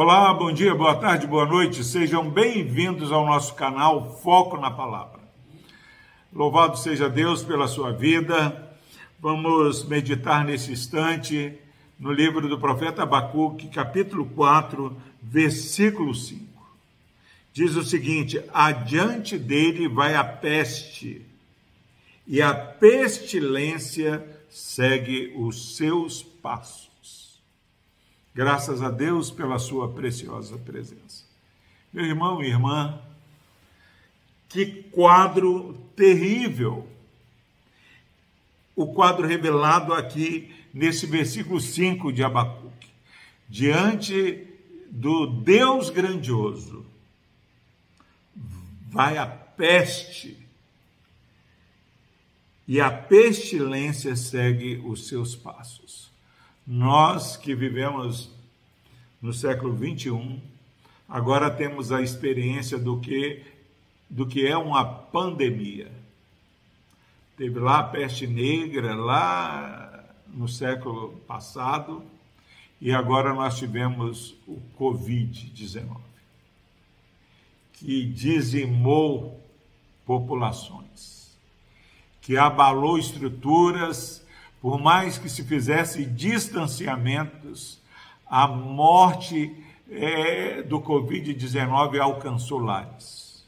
Olá, bom dia, boa tarde, boa noite. Sejam bem-vindos ao nosso canal Foco na Palavra. Louvado seja Deus pela sua vida. Vamos meditar nesse instante no livro do profeta Abacuque, capítulo 4, versículo 5. Diz o seguinte: Adiante dele vai a peste, e a pestilência segue os seus passos. Graças a Deus pela sua preciosa presença. Meu irmão e irmã, que quadro terrível! O quadro revelado aqui nesse versículo 5 de Abacuque. Diante do Deus grandioso, vai a peste, e a pestilência segue os seus passos. Nós que vivemos no século 21, agora temos a experiência do que, do que é uma pandemia. Teve lá a peste negra, lá no século passado, e agora nós tivemos o Covid-19, que dizimou populações, que abalou estruturas por mais que se fizesse distanciamentos, a morte é, do Covid-19 alcançou lares.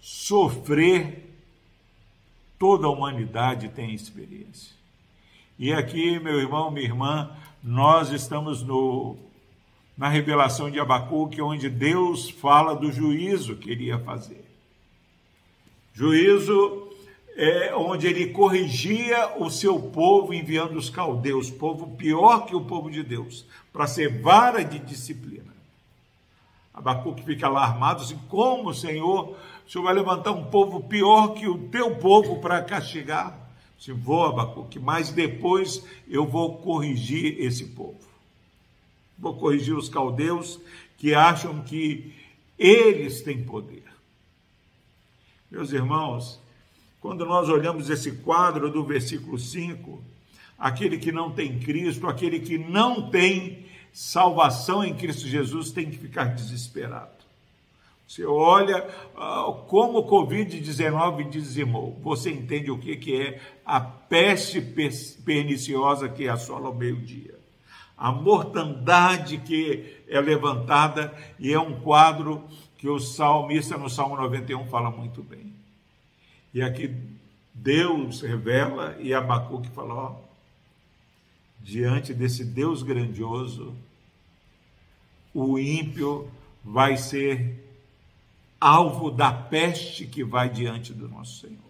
Sofrer, toda a humanidade tem experiência. E aqui, meu irmão, minha irmã, nós estamos no, na revelação de Abacuque, onde Deus fala do juízo que iria fazer. Juízo é, onde ele corrigia o seu povo, enviando os caldeus, povo pior que o povo de Deus, para ser vara de disciplina. Abacuque fica lá armado assim, como, Senhor, o Senhor vai levantar um povo pior que o teu povo para castigar? Se vou, Abacuque, mas depois eu vou corrigir esse povo. Vou corrigir os caldeus que acham que eles têm poder. Meus irmãos, quando nós olhamos esse quadro do versículo 5, aquele que não tem Cristo, aquele que não tem salvação em Cristo Jesus, tem que ficar desesperado. Você olha uh, como o Covid-19 dizimou, você entende o que, que é a peste perniciosa que assola o meio-dia. A mortandade que é levantada e é um quadro que o salmista no Salmo 91 fala muito bem. E aqui Deus revela e Abacuque fala: ó, diante desse Deus grandioso, o ímpio vai ser alvo da peste que vai diante do nosso Senhor.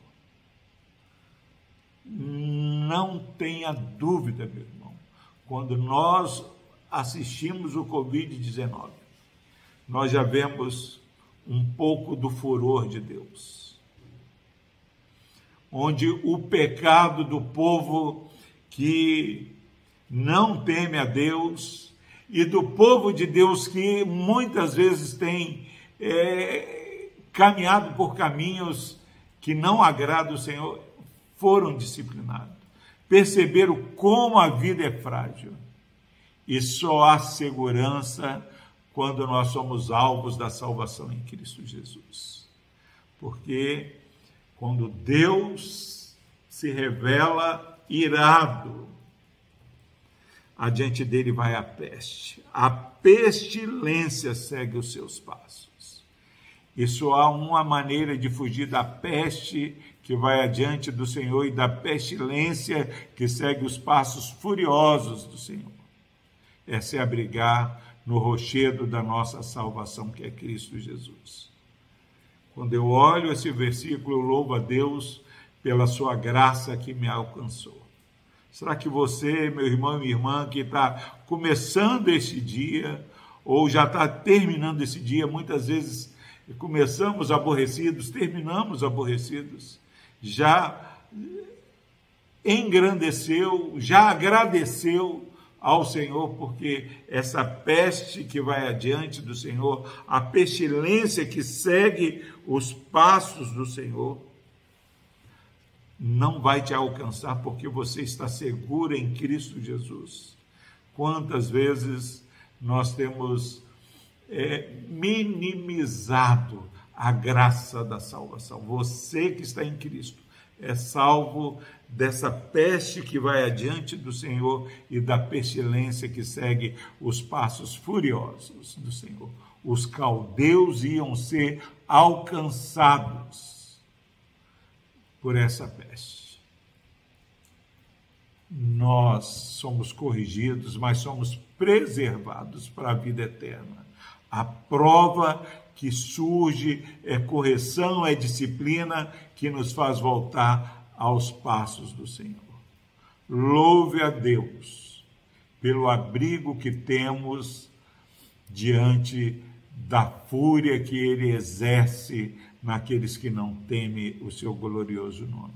Não tenha dúvida, meu irmão, quando nós assistimos o Covid-19, nós já vemos um pouco do furor de Deus onde o pecado do povo que não teme a Deus e do povo de Deus que muitas vezes tem é, caminhado por caminhos que não agradam o Senhor, foram disciplinados. Perceberam como a vida é frágil. E só há segurança quando nós somos alvos da salvação em Cristo Jesus. Porque quando Deus se revela irado, adiante dele vai a peste. A pestilência segue os seus passos. Isso há uma maneira de fugir da peste que vai adiante do Senhor e da pestilência que segue os passos furiosos do Senhor. É se abrigar no rochedo da nossa salvação, que é Cristo Jesus. Quando eu olho esse versículo, eu louvo a Deus pela sua graça que me alcançou. Será que você, meu irmão e minha irmã, que está começando esse dia, ou já está terminando esse dia, muitas vezes começamos aborrecidos, terminamos aborrecidos, já engrandeceu, já agradeceu ao Senhor, porque essa peste que vai adiante do Senhor, a pestilência que segue os passos do Senhor, não vai te alcançar porque você está seguro em Cristo Jesus. Quantas vezes nós temos é, minimizado a graça da salvação. Você que está em Cristo é salvo dessa peste que vai adiante do Senhor e da pestilência que segue os passos furiosos do Senhor. Os caldeus iam ser alcançados por essa peste. Nós somos corrigidos, mas somos preservados para a vida eterna. A prova que surge é correção, é disciplina que nos faz voltar aos passos do Senhor. Louve a Deus pelo abrigo que temos diante da fúria que ele exerce naqueles que não temem o seu glorioso nome.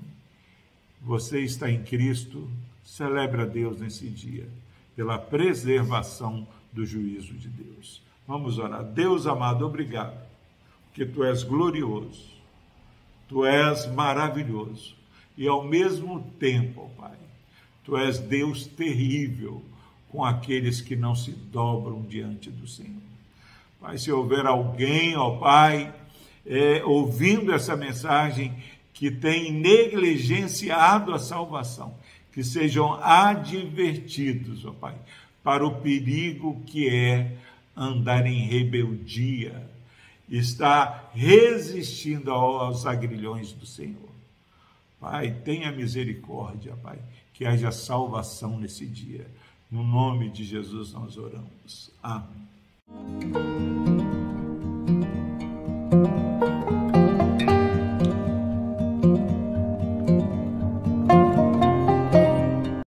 Você está em Cristo, celebra a Deus nesse dia, pela preservação do juízo de Deus. Vamos orar. Deus amado, obrigado, porque tu és glorioso, tu és maravilhoso e ao mesmo tempo, Pai, tu és Deus terrível com aqueles que não se dobram diante do Senhor. Pai, se houver alguém, ó Pai, é, ouvindo essa mensagem que tem negligenciado a salvação, que sejam advertidos, ó Pai, para o perigo que é andar em rebeldia, estar resistindo aos agrilhões do Senhor. Pai, tenha misericórdia, Pai, que haja salvação nesse dia. No nome de Jesus nós oramos. Amém.